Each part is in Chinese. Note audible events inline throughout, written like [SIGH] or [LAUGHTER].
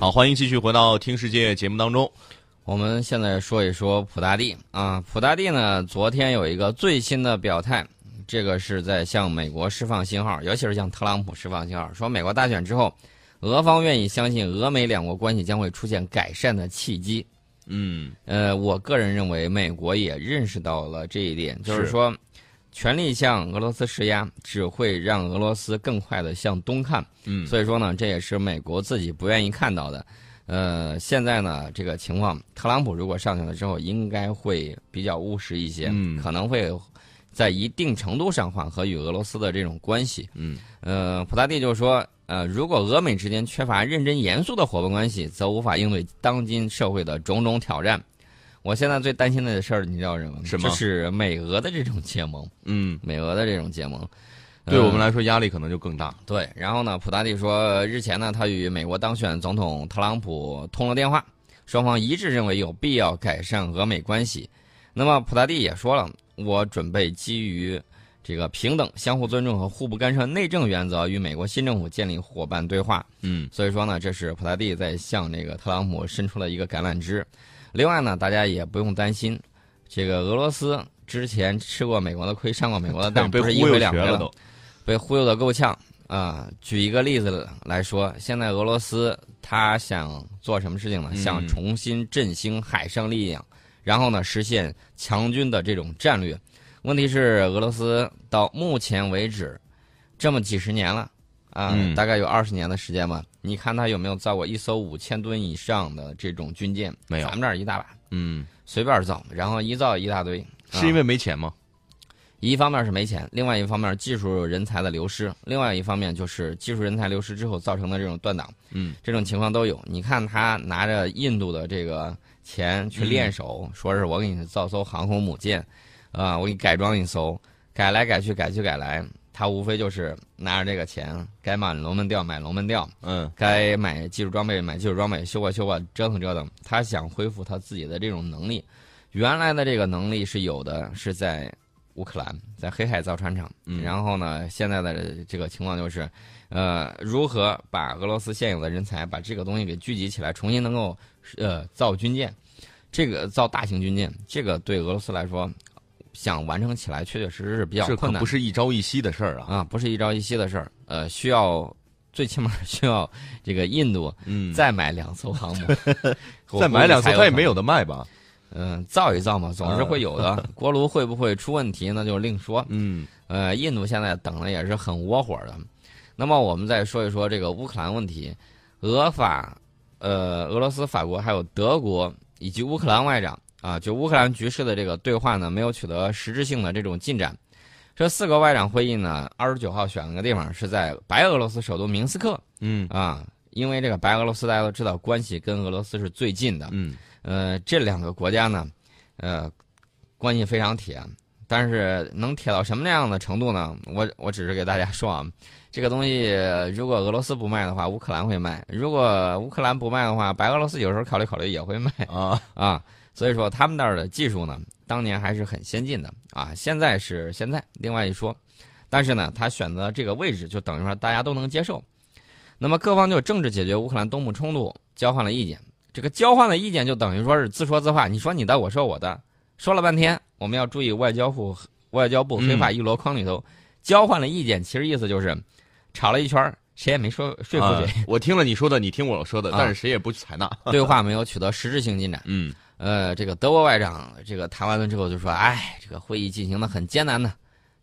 好，欢迎继续回到《听世界》节目当中。我们现在说一说普大帝啊，普大帝呢，昨天有一个最新的表态，这个是在向美国释放信号，尤其是向特朗普释放信号，说美国大选之后，俄方愿意相信俄美两国关系将会出现改善的契机。嗯，呃，我个人认为，美国也认识到了这一点，就是是说，全力向俄罗斯施压，只会让俄罗斯更快的向东看。嗯所以说呢，这也是美国自己不愿意看到的。呃，现在呢，这个情况，特朗普如果上去了之后，应该会比较务实一些，嗯可能会在一定程度上缓和与俄罗斯的这种关系。嗯，呃，普大帝就说，呃，如果俄美之间缺乏认真严肃的伙伴关系，则无法应对当今社会的种种挑战。我现在最担心的事儿，你知道什么吗？什么就是美俄的这种结盟，嗯，美俄的这种结盟。对我们呃来说压力可能就更大。对，然后呢，普大帝说，日前呢，他与美国当选总统特朗普通了电话，双方一致认为有必要改善俄美关系。那么普大帝也说了，我准备基于这个平等、相互尊重和互不干涉内政原则，与美国新政府建立伙伴对话。嗯所以说呢，这是普大帝在向这个特朗普伸出了一个橄榄枝。另外呢，大家也不用担心，这个俄罗斯之前吃过美国的亏，上过美国的当，[LAUGHS] 不是一回两回了。都。被忽悠的够呛啊！举一个例子来说，现在俄罗斯他想做什么事情呢？嗯想重新振兴海上力量，然后呢实现强军的这种战略。问题是，俄罗斯到目前为止这么几十年了啊，嗯大概有二十年的时间吧。你看他有没有造过一艘五千吨以上的这种军舰？没有咱们这儿一大把，嗯，随便造，然后一造一大堆。啊是因为没钱吗？一方面是没钱，另外一方面技术人才的流失，另外一方面就是技术人才流失之后造成的这种断档，嗯，这种情况都有。你看他拿着印度的这个钱去练手，说是我给你造艘航空母舰，啊、我给你改装一艘，改来改去改去改来，他无非就是拿着这个钱，该买龙门吊买龙门吊，嗯该买技术装备买技术装备，修吧修吧，折腾折腾。他想恢复他自己的这种能力，原来的这个能力是有的，是在乌克兰，在黑海造船厂。嗯然后呢，现在的这个情况就是，呃，如何把俄罗斯现有的人才把这个东西给聚集起来，重新能够呃造军舰，这个造大型军舰，这个对俄罗斯来说，想完成起来确确实实是比较困难不。是一朝一夕的事儿啊。啊，不是一朝一夕的事儿，呃，需要最起码需要这个印度嗯，再买两艘航母，[LAUGHS] 再买两艘，它也没有有的卖吧？嗯、造一造嘛，总是会有的。锅炉会不会出问题，那就另说。[LAUGHS] 嗯呃，印度现在等的也是很窝火的。那么我们再说一说这个乌克兰问题，俄法，呃，俄罗斯、法国还有德国以及乌克兰外长啊，就乌克兰局势的这个对话呢，没有取得实质性的这种进展。这四个外长会议呢，二十九号选了个地方，是在白俄罗斯首都明斯克嗯啊，因为这个白俄罗斯大家都知道关系跟俄罗斯是最近的，嗯呃，这两个国家呢，呃，关系非常铁，但是能铁到什么样的程度呢？我我只是给大家说啊，这个东西如果俄罗斯不卖的话，乌克兰会卖；如果乌克兰不卖的话，白俄罗斯有时候考虑考虑也会卖啊，啊。所以说他们那儿的技术呢，当年还是很先进的啊。现在是现在，另外一说，但是呢，他选择这个位置，就等于说大家都能接受。那么各方就政治解决乌克兰东部冲突交换了意见。这个交换的意见就等于说是自说自话，你说你的，我说我的，说了半天，我们要注意外交部外交部黑法一箩筐里头、交换了意见，其实意思就是吵了一圈儿，谁也没说说服啊谁，我听了你说的，你听我说的，啊但是谁也不采纳。对话 [LAUGHS] 没有取得实质性进展。嗯呃，这个德国外长这个谈完了之后就说：“哎，这个会议进行的很艰难呢，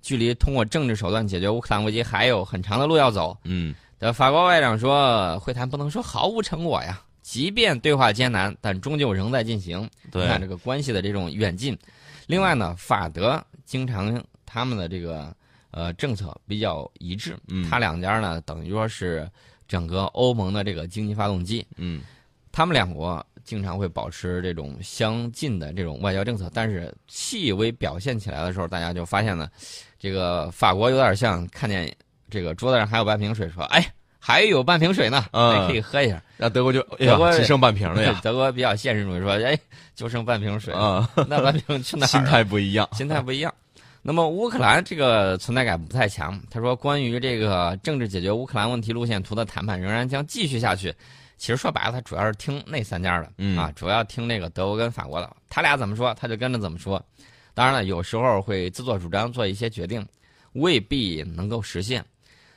距离通过政治手段解决乌克兰危机还有很长的路要走。”嗯呃，法国外长说，会谈不能说毫无成果呀，即便对话艰难，但终究仍在进行。对你看这个关系的这种远近。另外呢，法德经常他们的这个呃政策比较一致，嗯他两家呢等于说是整个欧盟的这个经济发动机。嗯他们两国经常会保持这种相近的这种外交政策，但是细微表现起来的时候，大家就发现呢，这个法国有点像看见这个桌子上还有半瓶水，说：“哎，还有半瓶水呢，可以喝一下。那德国就哎德国，只剩半瓶了呀。[LAUGHS] 德国比较现实主义，说：“哎，就剩半瓶水，啊，那半瓶去哪儿啊？心态不一样。心态不一样。那么乌克兰这个存在感不太强。他说，关于这个政治解决乌克兰问题路线图的谈判仍然将继续下去，其实说白了，他主要是听那三家的、嗯啊，主要听那个德国跟法国的，他俩怎么说，他就跟着怎么说。当然了，有时候会自作主张做一些决定，未必能够实现。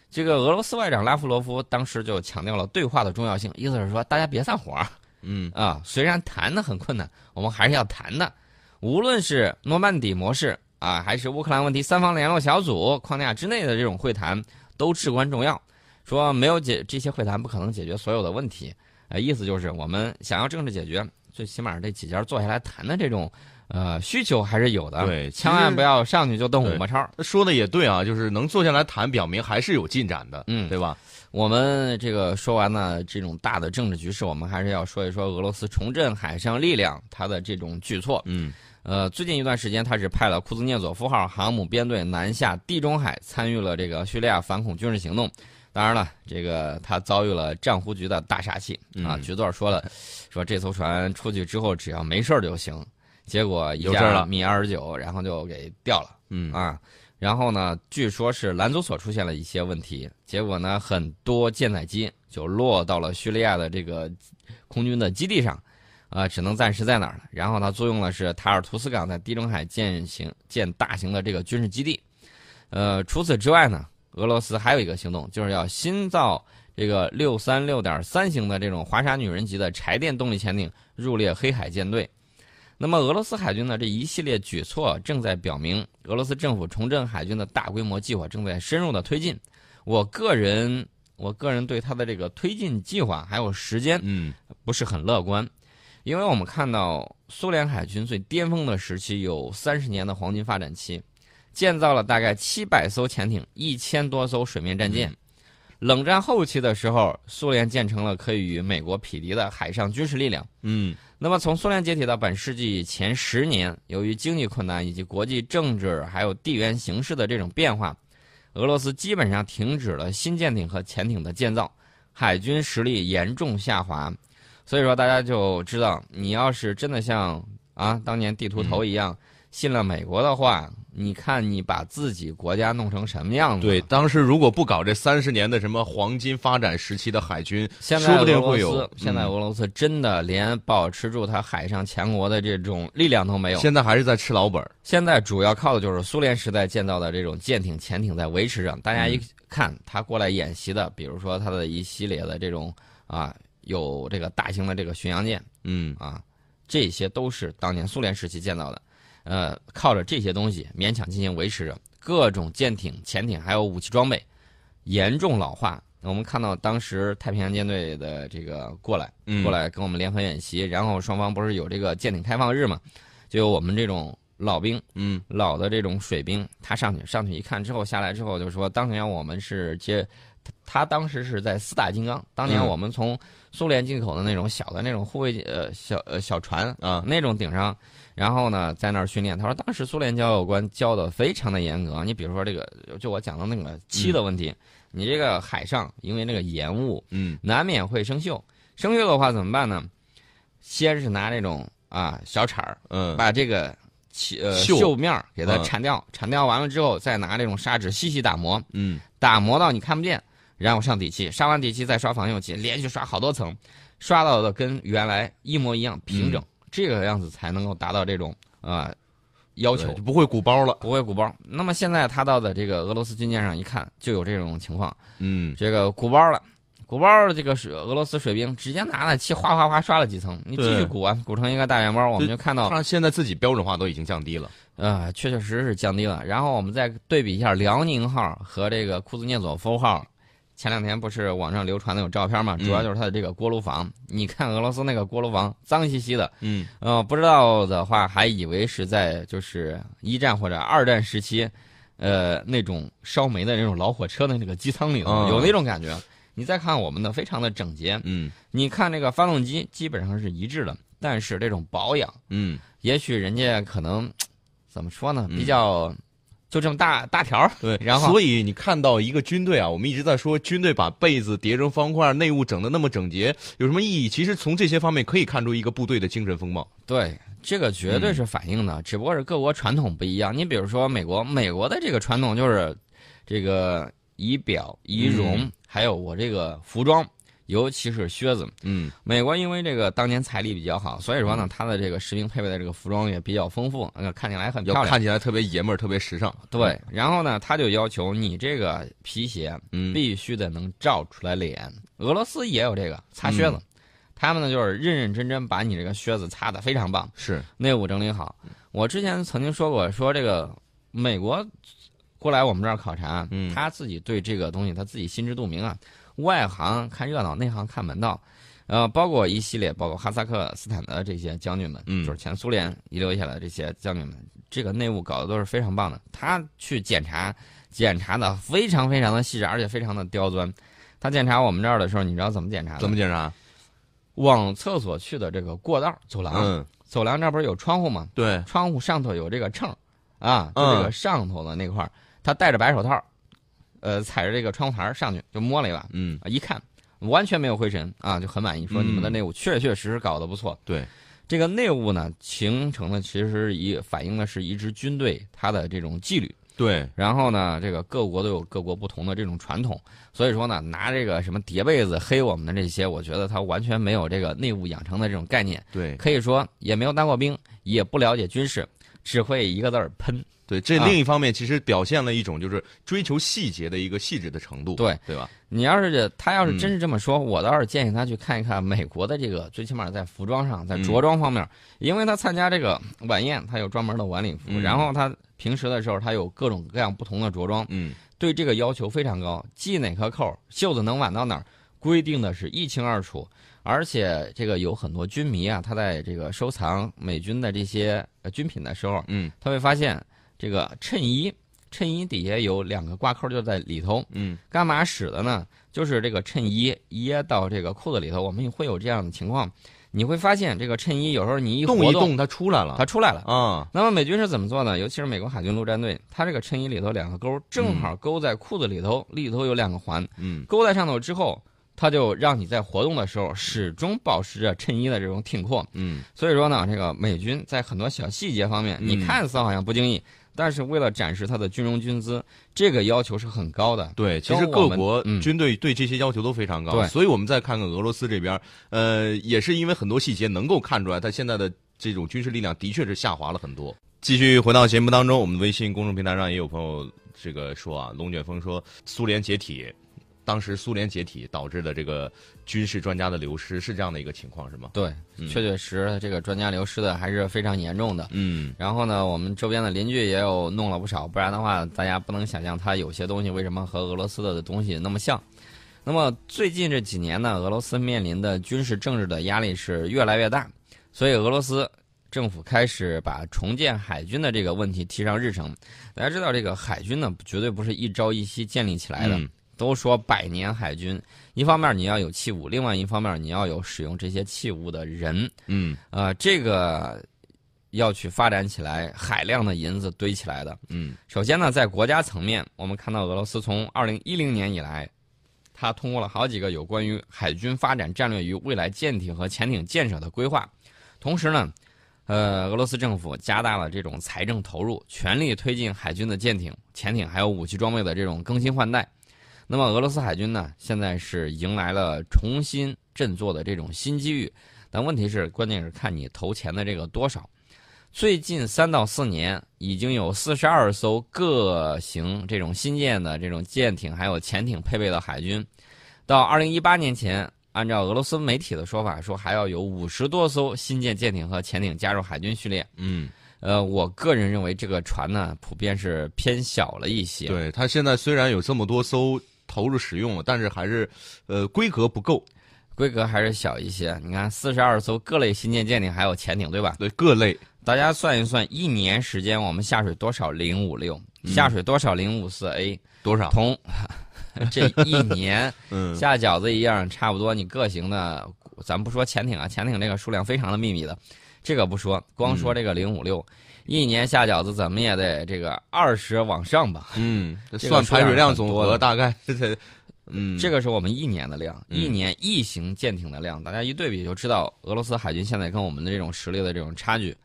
这个俄罗斯外长拉夫罗夫当时就强调了对话的重要性，意思是说大家别散伙嗯啊，虽然谈的很困难，我们还是要谈的。无论是诺曼底模式啊，还是乌克兰问题三方联络小组框架之内的这种会谈，都至关重要。说没有解这些会谈不可能解决所有的问题，呃，意思就是我们想要政治解决，最起码这几家坐下来谈的这种呃需求还是有的。对千万不要上去就动五毛超。他说的也对啊，就是能坐下来谈，表明还是有进展的，嗯对吧？我们这个说完了这种大的政治局势，我们还是要说一说俄罗斯重振海上力量它的这种举措。嗯呃，最近一段时间，它是派了库兹涅佐夫号航母编队南下地中海，参与了这个叙利亚反恐军事行动。当然了，这个他遭遇了战湖局的大杀器啊！嗯局座说了，说这艘船出去之后只要没事儿就行，结果一有事儿了架米二十九，然后就给掉了。嗯啊，然后呢，据说是拦阻索出现了一些问题，结果呢，很多舰载机就落到了叙利亚的这个空军的基地上，啊，只能暂时在那儿了。然后它租用的是塔尔图斯港在地中海建行建大型的这个军事基地。呃，除此之外呢，俄罗斯还有一个行动，就是要新造这个六三六点三型的这种华沙女人级的柴电动力潜艇入列黑海舰队。那么，俄罗斯海军呢这一系列举措正在表明，俄罗斯政府重振海军的大规模计划正在深入的推进。我个人，我个人对他的这个推进计划还有时间嗯不是很乐观，因为我们看到苏联海军最巅峰的时期有三十年的黄金发展期，建造了大概七百艘潜艇，一千多艘水面战舰。冷战后期的时候，苏联建成了可以与美国匹敌的海上军事力量。嗯那么，从苏联解体到本世纪前十年，由于经济困难以及国际政治还有地缘形势的这种变化，俄罗斯基本上停止了新舰艇和潜艇的建造，海军实力严重下滑。所以说，大家就知道，你要是真的像啊当年地图头一样、信了美国的话，你看你把自己国家弄成什么样子？对，，当时如果不搞这三十年的什么黄金发展时期的海军，现在说不定俄罗会有斯，现在嗯俄罗斯真的连保持住它海上强国的这种力量都没有。现在还是在吃老本儿。现在主要靠的就是苏联时代建造的这种舰艇、潜艇在维持着。大家一看他过来演习的，比如说他的一系列的这种啊，有这个大型的这个巡洋舰嗯啊，这些都是当年苏联时期建造的。呃，靠着这些东西勉强进行维持着各种舰艇、潜艇还有武器装备严重老化。我们看到当时太平洋舰队的这个过来，嗯，过来跟我们联合演习，然后双方不是有这个舰艇开放日嘛，就有我们这种老兵嗯老的这种水兵，他上去上去一看之后下来之后就说，当年我们是接，他他当时是在四大金刚，当年嗯。我们从苏联进口的那种小的那种护卫呃小呃小船啊那种顶上，然后呢在那儿训练。他说当时苏联教有官教的非常的严格，你比如说这个就我讲的那个漆的问题，你这个海上因为那个盐雾嗯。难免会生锈，生锈的话怎么办呢？先是拿那种啊小铲儿嗯。把这个漆呃锈。锈面儿给它嗯。铲掉，铲掉完了之后，再拿这种砂纸细细打磨，嗯。打磨到你看不见，然后上底漆，刷完底漆再刷防锈漆，连续刷好多层，刷到的跟原来一模一样平整，这个样子才能够达到这种啊、要求就，不会鼓包了。不会鼓包。那么现在他到的这个俄罗斯军舰上一看，就有这种情况，嗯这个鼓包了。鼓包这个水俄罗斯水兵直接拿了漆哗哗哗刷了几层，你继续鼓啊，鼓成一个大圆包，我们就看到他现在自己标准化都已经降低了。呃，确确实实是降低了。然后我们再对比一下辽宁号和这个库兹涅佐夫号，前两天不是网上流传的有照片嘛？嗯主要就是它的这个锅炉房。你看俄罗斯那个锅炉房脏兮兮的，嗯呃，不知道的话还以为是在就是一战或者二战时期，呃，那种烧煤的那种老火车的那个机舱里头、嗯有那种感觉。你再看我们的，非常的整洁。嗯你看这个发动机基本上是一致的，但是这种保养。嗯也许人家可能 [TSK] 怎么说呢，嗯比较就这么大大条儿对，[LAUGHS] 然后所以你看到一个军队啊，我们一直在说军队把被子叠成方块，内务整的那么整洁，有什么意义？其实从这些方面可以看出一个部队的精神风貌。对，这个绝对是反映的，只不过是各国传统不一样。你比如说美国，美国的这个传统就是这个仪表、仪容，嗯还有我这个服装，尤其是靴子。嗯，美国因为这个当年财力比较好，所以说呢，它的这个士兵配备的这个服装也比较丰富，呃，看起来很漂亮。看起来特别爷们儿，特别时尚。对，然后呢，他就要求你这个皮鞋嗯，必须得能照出来脸。俄罗斯也有这个擦靴子，嗯他们呢就是认认真真把你这个靴子擦得非常棒，是，内务整理好。我之前曾经说过，说这个美国过来我们这儿考察，嗯他自己对这个东西他自己心知肚明啊，外行看热闹，内行看门道。呃，包括一系列，包括哈萨克斯坦的这些将军们，嗯就是前苏联遗留下来的这些将军们，这个内务搞得都是非常棒的。他去检查，检查的非常非常的细致，而且非常的刁钻。他检查我们这儿的时候，你知道怎么检查的？怎么检查？往厕所去的这个过道、走廊，嗯，走廊这不是有窗户吗？对，窗户上头有这个秤，啊，就嗯这个上头的那块儿，他戴着白手套，呃，踩着这个窗户台儿上去就摸了一把，嗯，啊，一看完全没有灰尘啊，就很满意，说嗯你们的内务确确实实搞得不错。对，这个内务呢，形成的其实一反映的是一支军队它的这种纪律。对，然后呢，这个各国都有各国不同的这种传统，所以说呢，拿这个什么叠被子黑我们的这些，我觉得他完全没有这个内务养成的这种概念，对，可以说也没有当过兵，也不了解军事，只会一个字儿喷。对，这啊。另一方面其实表现了一种就是追求细节的一个细致的程度，对，对吧？你要是他要是嗯。真是这么说，我倒是建议他去看一看美国的这个，最起码在服装上，在嗯。着装方面，因为他参加这个晚宴，他有专门的晚礼服，嗯。然后他平时的时候他有各种各样不同的着装，嗯，对这个要求非常高，系哪颗扣，袖子能挽到哪儿，规定的是一清二楚。而且这个有很多军迷啊，他在这个收藏美军的这些呃军品的时候，嗯，他会发现这个衬衣，衬衣底下有两个挂扣就在里头，嗯，干嘛使的呢？就是这个衬衣掖到这个裤子里头，我们会有这样的情况，你会发现这个衬衣有时候你一活动一动它出来了，它出来了。啊，那么美军是怎么做呢？尤其是美国海军陆战队，它这个衬衣里头两个钩正好勾在裤子里头，里头有两个环，嗯，勾在上头之后，它就让你在活动的时候始终保持着衬衣的这种挺阔。嗯，所以说呢，这个美军在很多小细节方面，嗯你看似好像不经意，但是为了展示它的军容军姿，这个要求是很高的。对，其实各国嗯军队对这些要求都非常高，对所以我们再看看俄罗斯这边，呃，也是因为很多细节能够看出来，他现在的这种军事力量的确是下滑了很多。继续回到节目当中，我们的微信公众平台上也有朋友这个说啊，龙卷风说苏联解体，当时苏联解体导致的这个军事专家的流失是这样的一个情况是吗？对，嗯确确实这个专家流失的还是非常严重的。嗯然后呢，我们周边的邻居也有弄了不少，不然的话，大家不能想象它有些东西为什么和俄罗斯的东西那么像。那么最近这几年呢，俄罗斯面临的军事政治的压力是越来越大，所以俄罗斯政府开始把重建海军的这个问题提上日程。大家知道，这个海军呢，绝对不是一朝一夕建立起来的。嗯都说百年海军，一方面你要有器物，另外一方面你要有使用这些器物的人。嗯呃，这个要去发展起来，海量的银子堆起来的。嗯首先呢，在国家层面，我们看到俄罗斯从二零一零年以来，他通过了好几个有关于海军发展战略与未来舰艇和潜艇建设的规划，同时呢。呃，俄罗斯政府加大了这种财政投入，全力推进海军的舰艇、潜艇还有武器装备的这种更新换代。那么，俄罗斯海军呢，现在是迎来了重新振作的这种新机遇，但问题是，关键是看你投钱的这个多少。最近三到四年，已经有四十二艘各型这种新建的这种舰艇还有潜艇配备了海军。到二零一八年前，按照俄罗斯媒体的说法，说还要有五十多艘新建舰艇和潜艇加入海军序列。嗯，呃，我个人认为这个船呢，普遍是偏小了一些。对它现在虽然有这么多艘投入使用了，但是还是呃规格不够，规格还是小一些。你看，四十二艘各类新建舰艇还有潜艇，对吧？对各类大家算一算，一年时间我们下水多少零五六，下水多少零五四 A，多少？同这一年 [LAUGHS] 嗯下饺子一样，差不多。你各型的，咱不说潜艇啊，潜艇这个数量非常的秘密的，这个不说，光说这个零五六，一年下饺子怎么也得这个二十往上吧。嗯，算排水量总和大概 [LAUGHS] 这嗯这个是我们一年的量，嗯一年一型舰艇的量，大家一对比就知道俄罗斯海军现在跟我们的这种实力的这种差距。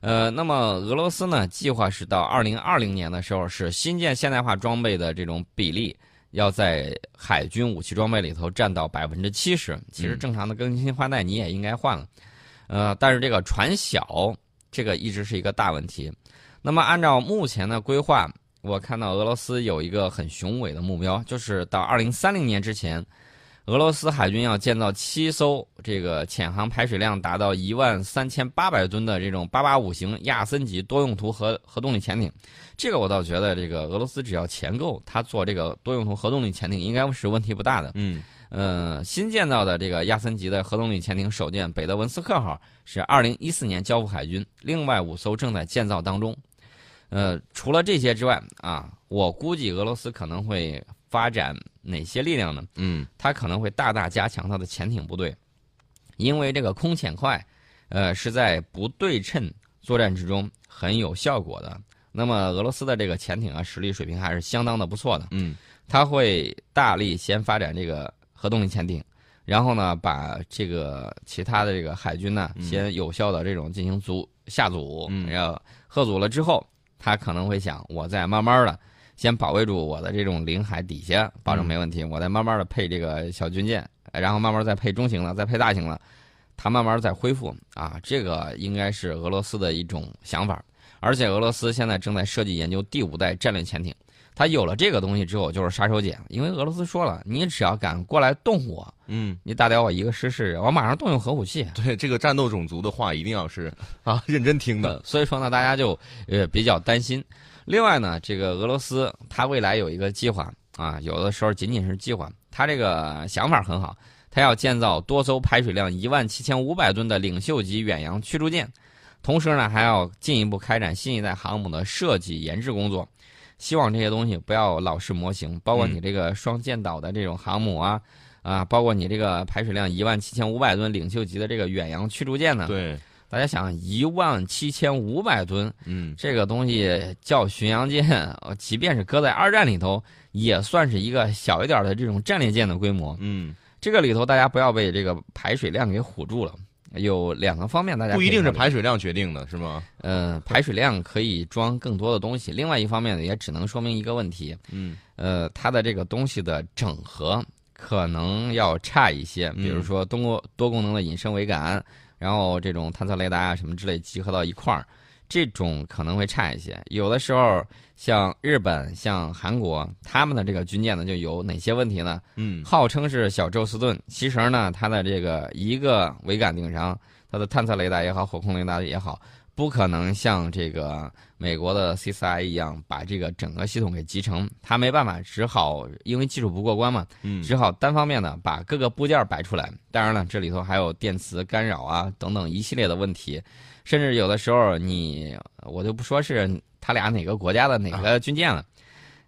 呃，那么俄罗斯呢，计划是到二零二零年的时候，是新建现代化装备的这种比例要在海军武器装备里头占到百分之七十。其实正常的更新换代你也应该换了，呃，但是这个船小，这个一直是一个大问题。那么按照目前的规划，我看到俄罗斯有一个很雄伟的目标，就是到二零三零年之前。俄罗斯海军要建造七艘这个潜航排水量达到一万三千八百吨的这种八八五型亚森级多用途核核动力潜艇，这个我倒觉得这个俄罗斯只要钱够，他做这个多用途核动力潜艇应该是问题不大的。嗯，呃，新建造的这个亚森级的核动力潜艇首舰北德文斯克号是二零一四年交付海军，另外五艘正在建造当中。呃，除了这些之外啊，我估计俄罗斯可能会。发展哪些力量呢？嗯，它可能会大大加强它的潜艇部队，因为这个空潜快，呃，是在不对称作战之中很有效果的。那么俄罗斯的这个潜艇啊，实力水平还是相当的不错的。嗯，它会大力先发展这个核动力潜艇，然后呢，把这个其他的这个海军呢，先有效的这种进行组下阻，然后贺阻了之后，他可能会想，我再慢慢的。先保卫住我的这种领海底下，保证没问题。我再慢慢的配这个小军舰，然后慢慢再配中型的，再配大型的，他慢慢再恢复啊。这个应该是俄罗斯的一种想法。而且俄罗斯现在正在设计研究第五代战略潜艇，它有了这个东西之后就是杀手锏。因为俄罗斯说了，你只要敢过来动我，嗯，你打掉我一个师试，我马上动用核武器。[LAUGHS] 对这个战斗种族的话，一定要是啊 [LAUGHS] 认真听的。所以说呢，大家就呃比较担心。另外呢，这个俄罗斯它未来有一个计划啊，有的时候仅仅是计划，它这个想法很好，它要建造多艘排水量一万七千五百吨的领袖级远洋驱逐舰，同时呢还要进一步开展新一代航母的设计研制工作，希望这些东西不要老是模型，包括你这个双舰岛的这种航母啊，啊，包括你这个排水量一万七千五百吨领袖级的这个远洋驱逐舰呢。对。大家想，一万七千五百吨，嗯，这个东西叫巡洋舰，即便是搁在二战里头，也算是一个小一点的这种战列舰的规模。嗯，这个里头大家不要被这个排水量给唬住了。有两个方面，大家不一定是排水量决定的，是吗？呃，排水量可以装更多的东西。另外一方面呢，也只能说明一个问题。嗯，呃，它的这个东西的整合可能要差一些，比如说多多功能的隐身桅杆。然后这种探测雷达啊什么之类集合到一块儿，这种可能会差一些。有的时候像日本、像韩国，他们的这个军舰呢就有哪些问题呢？嗯，号称是小宙斯盾，其实呢它的这个一个桅杆顶上，它的探测雷达也好，火控雷达也好。不可能像这个美国的 Csi 一样把这个整个系统给集成，他没办法，只好因为技术不过关嘛，只好单方面的把各个部件摆出来。当然了，这里头还有电磁干扰啊等等一系列的问题，甚至有的时候你我就不说是他俩哪个国家的哪个军舰了。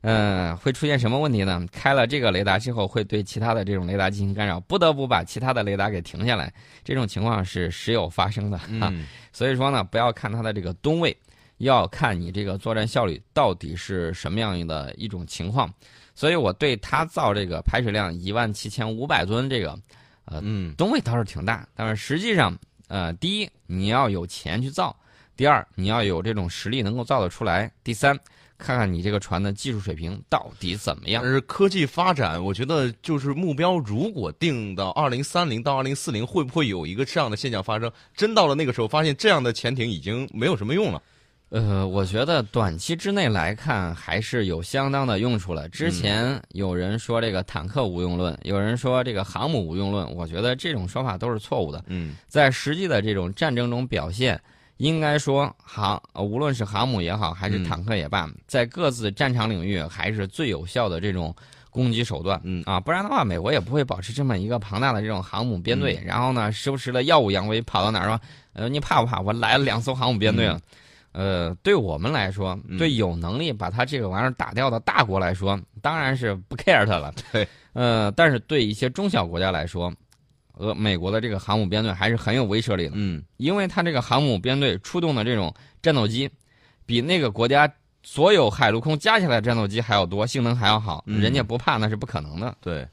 嗯，会出现什么问题呢？开了这个雷达之后，会对其他的这种雷达进行干扰，不得不把其他的雷达给停下来。这种情况是时有发生的啊。所以说呢，不要看它的这个吨位，要看你这个作战效率到底是什么样的一种情况。所以我对它造这个排水量一万七千五百吨这个，呃，吨位倒是挺大，但是实际上，呃，第一你要有钱去造，第二你要有这种实力能够造得出来，第三。看看你这个船的技术水平到底怎么样？而科技发展，我觉得就是目标，如果定到二零三零到二零四零，会不会有一个这样的现象发生？真到了那个时候，发现这样的潜艇已经没有什么用了。呃，我觉得短期之内来看，还是有相当的用处了。之前有人说这个坦克无用论，有人说这个航母无用论，我觉得这种说法都是错误的。嗯，在实际的这种战争中表现。应该说，航无论是航母也好，还是坦克也罢，在各自战场领域还是最有效的这种攻击手段。嗯啊，不然的话，美国也不会保持这么一个庞大的这种航母编队。然后呢，时不时的耀武扬威，跑到哪儿说：“呃，你怕不怕？我来了两艘航母编队了。”呃，对我们来说，对有能力把他这个玩意儿打掉的大国来说，当然是不 care 他了。对，呃，但是对一些中小国家来说，俄美国的这个航母编队还是很有威慑力的，嗯，因为它这个航母编队出动的这种战斗机，比那个国家所有海陆空加起来战斗机还要多，性能还要好，人家不怕那是不可能的。对。